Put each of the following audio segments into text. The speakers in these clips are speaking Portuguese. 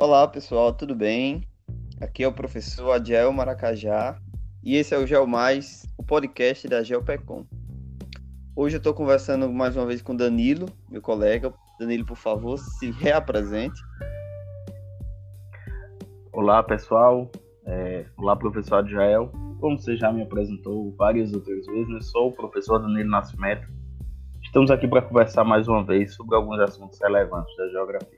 Olá pessoal, tudo bem? Aqui é o professor Adiel Maracajá e esse é o Geo Mais, o podcast da GeoPecom. Hoje eu estou conversando mais uma vez com Danilo, meu colega. Danilo, por favor, se reapresente. Olá pessoal, é, olá professor Adiel. Como você já me apresentou várias outras vezes, eu sou o professor Danilo Nascimento. Estamos aqui para conversar mais uma vez sobre alguns assuntos relevantes da geografia.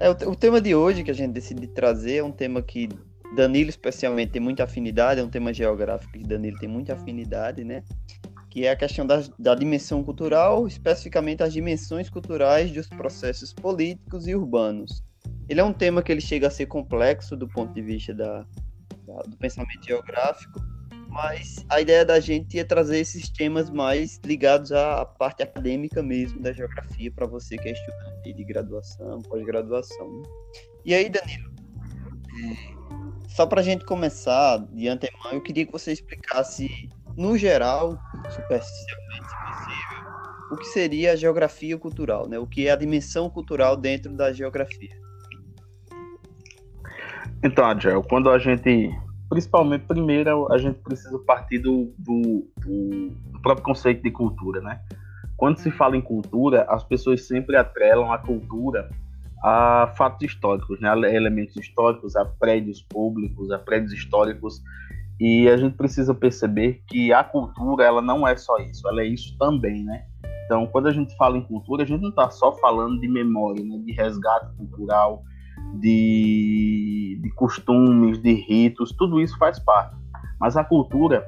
É, o, o tema de hoje que a gente decide trazer é um tema que Danilo especialmente tem muita afinidade, é um tema geográfico que Danilo tem muita afinidade, né? Que é a questão da, da dimensão cultural, especificamente as dimensões culturais dos processos políticos e urbanos. Ele é um tema que ele chega a ser complexo do ponto de vista da, da do pensamento geográfico, mas a ideia da gente é trazer esses temas mais ligados à parte acadêmica mesmo da geografia para você que é estudante de graduação, pós-graduação. Né? E aí, Danilo, é, só para a gente começar de antemão, eu queria que você explicasse, no geral, superficialmente, se possível, o que seria a geografia cultural, né? O que é a dimensão cultural dentro da geografia. Então, Adel, quando a gente principalmente, primeiro, a gente precisa partir do, do, do, próprio conceito de cultura, né? Quando se fala em cultura, as pessoas sempre atrelam a cultura a fatos históricos, né? A elementos históricos, a prédios públicos, a prédios históricos, e a gente precisa perceber que a cultura, ela não é só isso, ela é isso também, né? Então, quando a gente fala em cultura, a gente não está só falando de memória, né? de resgate cultural, de, de costumes, de ritos, tudo isso faz parte. Mas a cultura,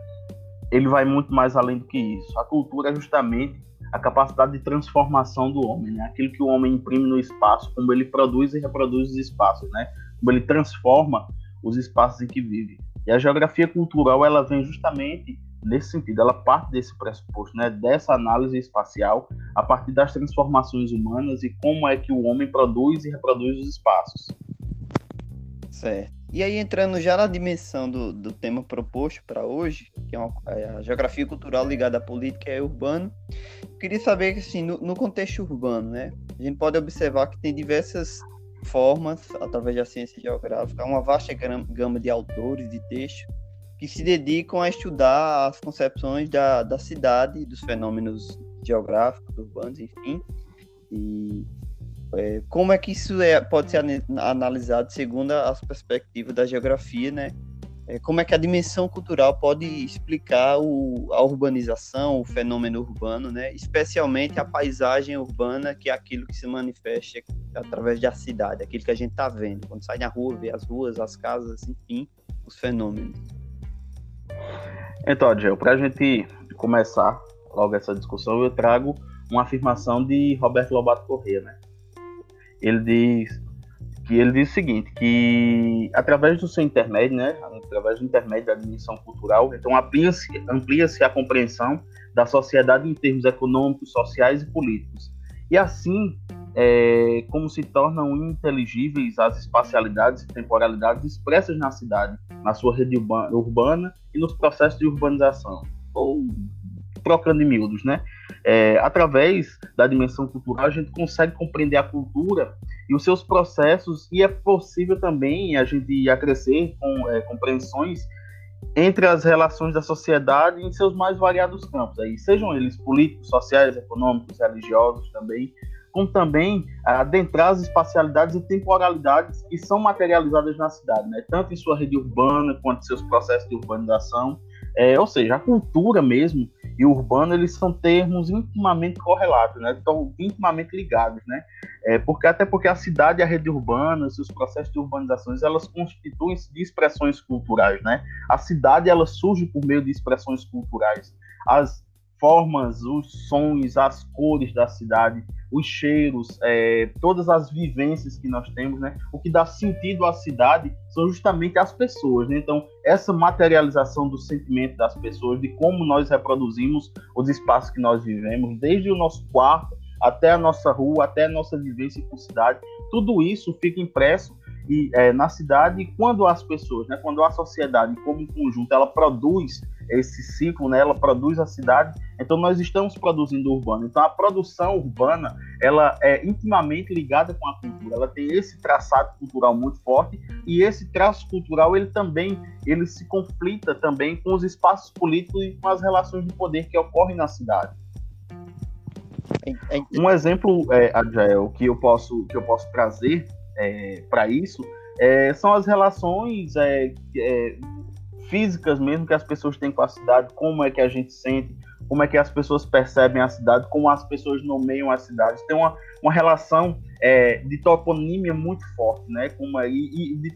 ele vai muito mais além do que isso. A cultura é justamente a capacidade de transformação do homem, né? Aquilo que o homem imprime no espaço, como ele produz e reproduz os espaços, né? Como ele transforma os espaços em que vive. E a geografia cultural, ela vem justamente nesse sentido, ela parte desse pressuposto, né, dessa análise espacial a partir das transformações humanas e como é que o homem produz e reproduz os espaços. Certo. E aí, entrando já na dimensão do, do tema proposto para hoje, que é, uma, é, a geografia cultural ligada à política e urbano, queria saber que, assim, no, no contexto urbano, né, a gente pode observar que tem diversas formas, através da ciência geográfica, uma vasta gama de autores de textos que se dedicam a estudar as concepções da, da cidade, dos fenômenos geográficos, urbanos, enfim, e é, como é que isso é, pode ser analisado segundo as perspectivas da geografia, né? É, como é que a dimensão cultural pode explicar o, a urbanização, o fenômeno urbano, né? Especialmente a paisagem urbana, que é aquilo que se manifesta através da cidade, aquilo que a gente está vendo. Quando sai na rua, vê as ruas, as casas, enfim, os fenômenos. Então, Adel, para a gente começar logo essa discussão, eu trago uma afirmação de Roberto Lobato Corrêa, né? Ele diz que ele diz o seguinte, que através do seu intermédio, né, através do intermédio da dimensão cultural, então amplia-se amplia a compreensão da sociedade em termos econômicos, sociais e políticos. E assim, é, como se tornam inteligíveis as espacialidades e temporalidades expressas na cidade, na sua rede urbana e nos processos de urbanização, ou trocando em miúdos, né? É, através da dimensão cultural, a gente consegue compreender a cultura e os seus processos, e é possível também a gente acrescer com é, compreensões entre as relações da sociedade em seus mais variados campos, aí, sejam eles políticos, sociais, econômicos, religiosos também, como também adentrar as espacialidades e temporalidades que são materializadas na cidade, né? tanto em sua rede urbana quanto em seus processos de urbanização. É, ou seja, a cultura mesmo e o urbano eles são termos intimamente correlatos, né? Estão intimamente ligados, né? É, porque até porque a cidade a rede urbana, seus processos de urbanizações, elas constituem-se de expressões culturais, né? A cidade ela surge por meio de expressões culturais. As formas, os sons, as cores da cidade, os cheiros, é, todas as vivências que nós temos, né? O que dá sentido à cidade são justamente as pessoas, né? Então, essa materialização do sentimento das pessoas, de como nós reproduzimos os espaços que nós vivemos, desde o nosso quarto até a nossa rua, até a nossa vivência com cidade, tudo isso fica impresso e, é, na cidade quando as pessoas, né, quando a sociedade como um conjunto, ela produz esse ciclo, né? Ela produz a cidade, então nós estamos produzindo urbano. Então a produção urbana, ela é intimamente ligada com a cultura. Ela tem esse traçado cultural muito forte e esse traço cultural ele também ele se conflita também com os espaços políticos e com as relações de poder que ocorrem na cidade. Um exemplo, é, Adjael, que eu posso que eu posso trazer é, para isso é, são as relações é, é, físicas mesmo que as pessoas têm com a cidade, como é que a gente sente, como é que as pessoas percebem a cidade, como as pessoas nomeiam as cidades. Tem uma, uma relação é, de toponímia muito forte, né? Como, e, e de,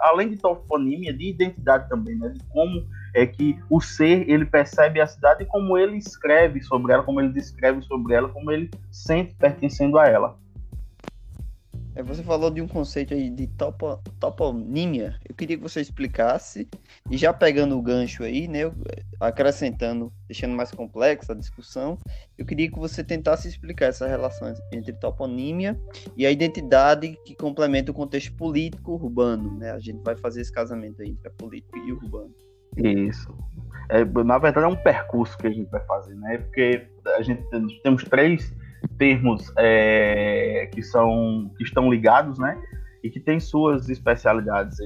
além de toponímia, de identidade também, né? De como é que o ser ele percebe a cidade e como ele escreve sobre ela, como ele descreve sobre ela, como ele sente pertencendo a ela. É, você falou de um conceito aí de topo, toponímia. Eu queria que você explicasse, e já pegando o gancho aí, né, acrescentando, deixando mais complexa a discussão, eu queria que você tentasse explicar essa relação entre toponímia e a identidade que complementa o contexto político urbano. Né? A gente vai fazer esse casamento aí entre a política e o urbano. Isso. É, na verdade, é um percurso que a gente vai fazer, né? Porque a gente temos três termos é, que são que estão ligados, né? E que têm suas especialidades.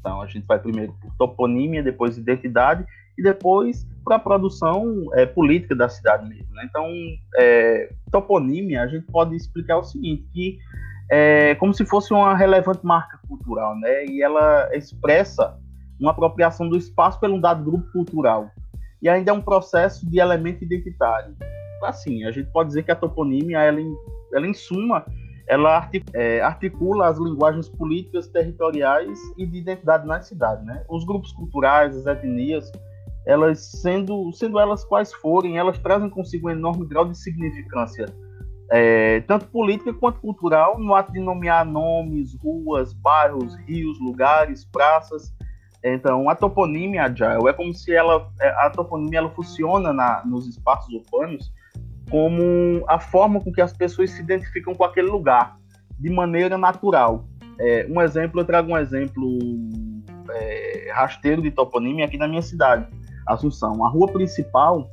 Então a gente vai primeiro por toponímia, depois identidade e depois para a produção é, política da cidade mesmo. Né? Então é, toponímia a gente pode explicar o seguinte que é como se fosse uma relevante marca cultural, né? E ela expressa uma apropriação do espaço pelo um dado grupo cultural. E ainda é um processo de elemento identitário assim, a gente pode dizer que a toponímia, ela ela em suma, ela é, articula as linguagens políticas, territoriais e de identidade na cidade, né? Os grupos culturais, as etnias, elas sendo, sendo elas quais forem, elas trazem consigo um enorme grau de significância, é, tanto política quanto cultural, no ato de nomear nomes, ruas, bairros, rios, lugares, praças. Então, a toponímia agile é como se ela, é, a toponímia ela funciona na, nos espaços urbanos como a forma com que as pessoas se identificam com aquele lugar, de maneira natural. É, um exemplo, eu trago um exemplo é, rasteiro de toponímia aqui na minha cidade, Assunção. A rua principal,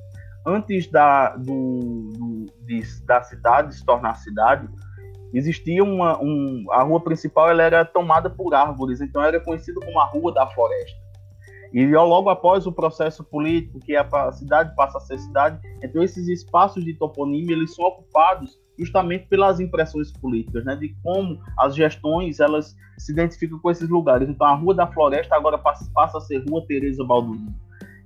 antes da, do, do de, da cidade se tornar cidade, existia uma. Um, a rua principal ela era tomada por árvores, então era conhecida como a Rua da Floresta. E logo após o processo político, que a cidade passa a ser cidade, então esses espaços de toponímia eles são ocupados justamente pelas impressões políticas, né, de como as gestões elas se identificam com esses lugares. Então a Rua da Floresta agora passa, a ser Rua Teresa Balduino.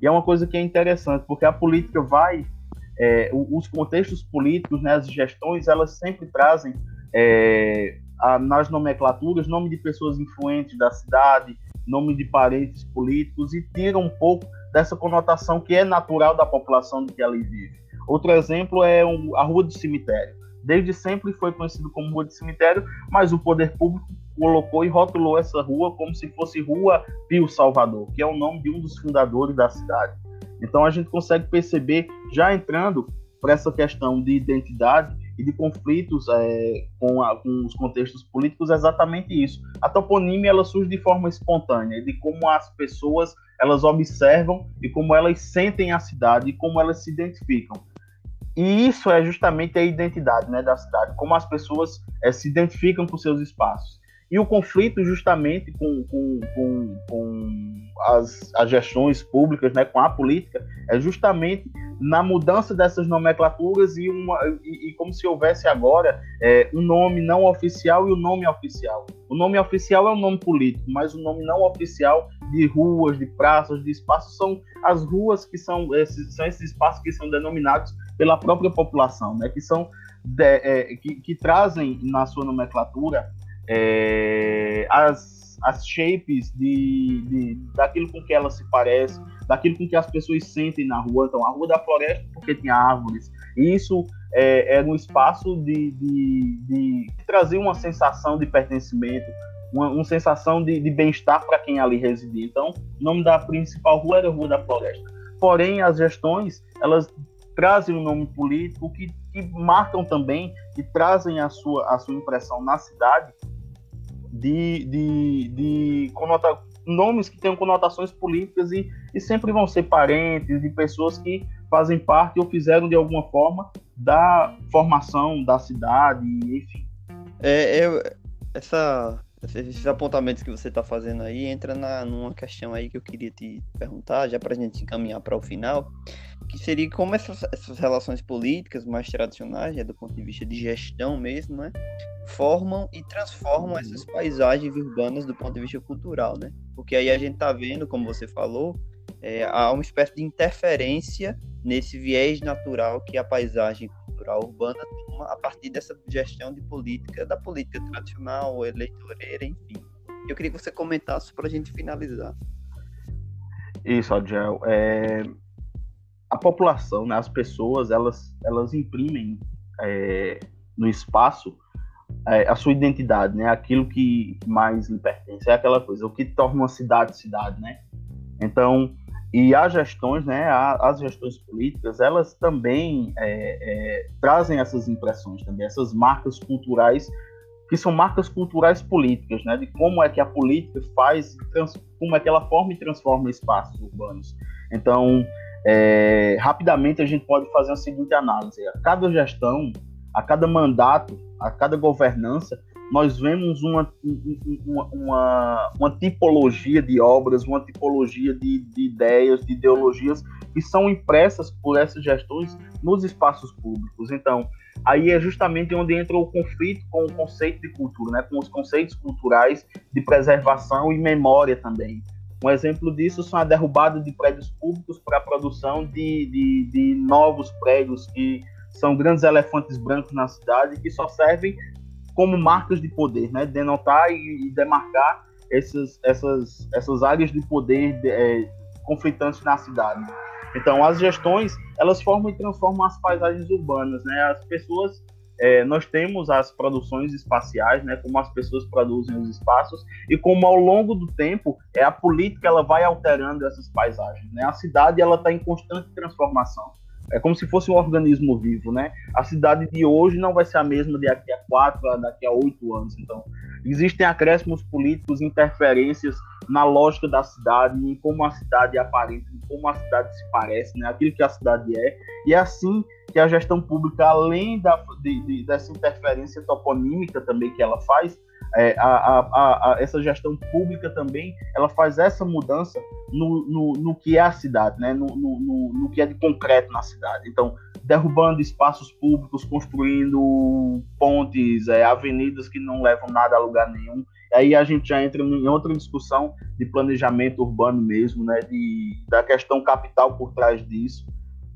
E é uma coisa que é interessante, porque a política vai, é, os contextos políticos, né, as gestões, elas sempre trazem é, a, nas nomenclaturas nome de pessoas influentes da cidade, nome de parentes políticos e tira um pouco dessa conotação que é natural da população de que ali vive. Outro exemplo é a Rua do Cemitério. Desde sempre foi conhecido como Rua do Cemitério, mas o poder público colocou e rotulou essa rua como se fosse Rua Pio Salvador, que é o nome de um dos fundadores da cidade. Então a gente consegue perceber, já entrando para essa questão de identidade, e de conflitos é, com, a, com, os contextos políticos é exatamente isso. A toponímia ela surge de forma espontânea, de como as pessoas elas observam e como elas sentem a cidade e como elas se identificam. E isso é justamente a identidade né, da cidade, como as pessoas é, se identificam com seus espaços. E o conflito justamente com, com, com, com as, as gestões públicas, né, com a política, é justamente na mudança dessas nomenclaturas e, uma, e, e como se houvesse agora é, um nome não oficial e o um nome oficial. O nome oficial é um nome político, mas o nome não oficial de ruas, de praças, de espaços são as ruas que são esses, são esses espaços que são denominados pela própria população, né, que são de, é, que, que, trazem na sua nomenclatura é, as as shapes de, de, daquilo com que ela se parece, daquilo com que as pessoas sentem na rua. Então, a Rua da Floresta, porque tinha árvores. E isso é, era um espaço de, de, de, uma sensação de pertencimento, uma, uma sensação de, de bem-estar para quem ali residia. Então, o nome da principal rua era Rua da Floresta. Porém, as gestões, elas trazem um nome político que, que marcam também, que trazem a sua, a sua impressão na cidade de, de, de conota, nomes que tenham conotações políticas e, e sempre vão ser parentes de pessoas que fazem parte ou fizeram de alguma forma da formação da cidade, enfim. É, eu, essa, esses apontamentos que você está fazendo aí entra na, numa questão aí que eu queria te perguntar, já para a gente encaminhar para o final, que seria como essas, essas relações políticas mais tradicionais, né, do ponto de vista de gestão mesmo, né, formam e transformam essas paisagens urbanas do ponto de vista cultural, né? Porque aí a gente está vendo, como você falou, é, há uma espécie de interferência nesse viés natural que a paisagem cultural urbana toma a partir dessa gestão de política, da política tradicional, eleitoreira, enfim. Eu queria que você comentasse para a gente finalizar. Isso, Adjel. É... A população, né, as pessoas, elas, elas imprimem é, no espaço é, a sua identidade, né? Aquilo que mais lhe pertence. É aquela coisa, o que torna uma cidade cidade, né? Então, e as gestões, né, as gestões políticas, elas também é, é, trazem essas impressões também, essas marcas culturais, que são marcas culturais políticas, né, de como é que a política faz, como é que ela forma e transforma espaços urbanos. Então, é, rapidamente a gente pode fazer a seguinte análise: a cada gestão, a cada mandato, a cada governança, nós vemos uma, uma, uma, uma tipologia de obras, uma tipologia de, de, ideias, de ideologias que são impressas por essas gestões nos espaços públicos. Então, aí é justamente onde entra o conflito com o conceito de cultura, né? com os conceitos culturais de preservação e memória também. Um exemplo disso são a derrubada de prédios públicos para a produção de, de, de novos prédios que são grandes elefantes brancos na cidade que só servem como marcas de poder, né? Denotar e, demarcar essas, essas, essas áreas de poder é, conflitantes na cidade. Então, as gestões, elas formam e transformam as paisagens urbanas, né? As pessoas, é, nós temos as produções espaciais, né? Como as pessoas produzem os espaços e como ao longo do tempo é a política ela vai alterando essas paisagens, né? A cidade ela está em constante transformação. É como se fosse um organismo vivo, né? A cidade de hoje não vai ser a mesma daqui a quatro, daqui a oito anos. Então, existem acréscimos políticos, interferências na lógica da cidade, em como a cidade aparenta, em como a cidade se parece, né? Aquilo que a cidade é. E é assim que a gestão pública, além da, de, de, dessa interferência toponímica também que ela faz, é, a, a, a, essa gestão pública também ela faz essa mudança no, no, no que é a cidade, né? No, no, no, que é de concreto na cidade. Então, derrubando espaços públicos, construindo pontes, é, avenidas que não levam nada a lugar nenhum. Aí a gente já entra em outra discussão de planejamento urbano mesmo, né? De, da questão capital por trás disso.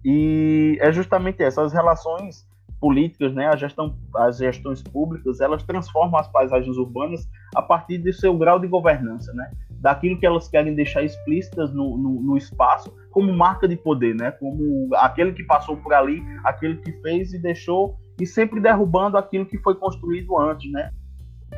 E é justamente essas relações políticas, né, a gestão, as gestões públicas, elas transformam as paisagens urbanas a partir do seu grau de governança, né, daquilo que elas querem deixar explícitas no, no, no espaço como marca de poder, né, como aquele que passou por ali, aquele que fez e deixou, e sempre derrubando aquilo que foi construído antes, né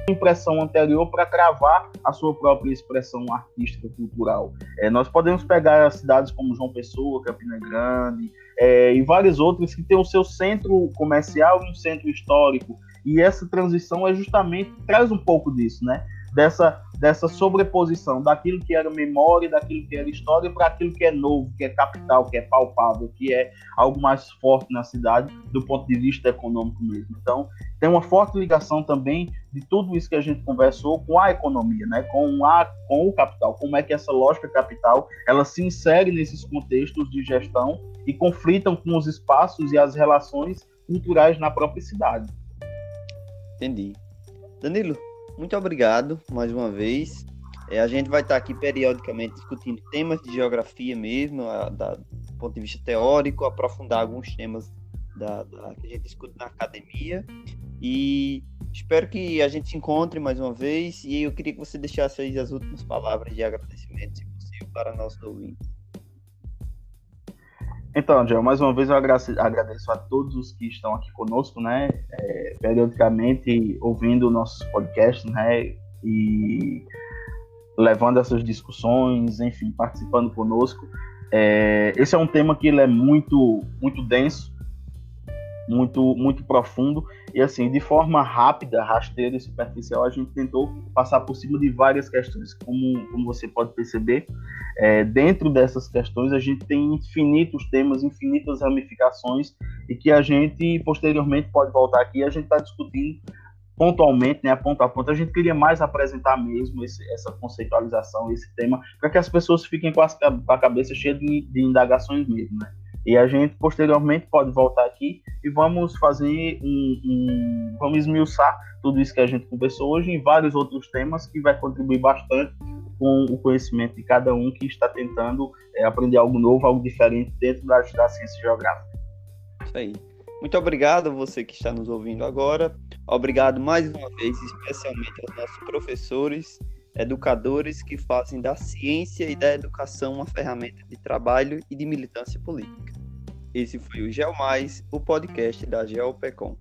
impressão anterior para cravar a sua própria expressão artística cultural. É, nós podemos pegar cidades como João Pessoa, Campina Grande é, e várias outras que têm o seu centro comercial e um centro histórico. E essa transição é justamente traz um pouco disso, né? Dessa, dessa sobreposição daquilo que era memória, daquilo que era história, para aquilo que é novo, que é capital, que é palpável, que é algo mais forte na cidade do ponto de vista econômico mesmo. Então, tem uma forte ligação também de tudo isso que a gente conversou com a economia, né? com, a, com o capital, como é que essa lógica capital ela se insere nesses contextos de gestão e conflitam com os espaços e as relações culturais na própria cidade. Entendi. Danilo, muito obrigado mais uma vez. É, a gente vai estar aqui periodicamente discutindo temas de geografia mesmo, a, da, do ponto de vista teórico, aprofundar alguns temas da, da, que a gente discute na academia. E espero que a gente se encontre mais uma vez. E eu queria que você deixasse aí as últimas palavras de agradecimento, se possível, para nossos ouvintes. Então, Angel, mais uma vez eu agradeço a todos os que estão aqui conosco, né, é, periodicamente ouvindo nossos podcasts, né, e levando essas discussões, enfim, participando conosco. É, esse é um tema que ele é muito, muito denso muito, muito profundo. E assim, de forma rápida, rasteira e superficial, a gente tentou passar por cima de várias questões. Como, como você pode perceber, é, dentro dessas questões a gente tem infinitos temas, infinitas ramificações, e que a gente posteriormente pode voltar aqui e a gente está discutindo pontualmente, né, ponto a ponto. A gente queria mais apresentar mesmo esse, essa conceitualização, esse tema, para que as pessoas fiquem com, a cabeça cheia de, de indagações mesmo, né? E a gente posteriormente pode voltar aqui e vamos fazer um, um, vamos esmiuçar tudo isso que a gente conversou hoje em vários outros temas que vai contribuir bastante com o conhecimento de cada um que está tentando é, aprender algo novo, algo diferente dentro da, da ciência geográfica. Isso aí. Muito obrigado a você que está nos ouvindo agora. Obrigado mais uma vez, especialmente aos nossos professores, educadores que fazem da ciência e da educação uma ferramenta de trabalho e de militância política. Esse foi o GeoMais, o podcast da GeoPecom.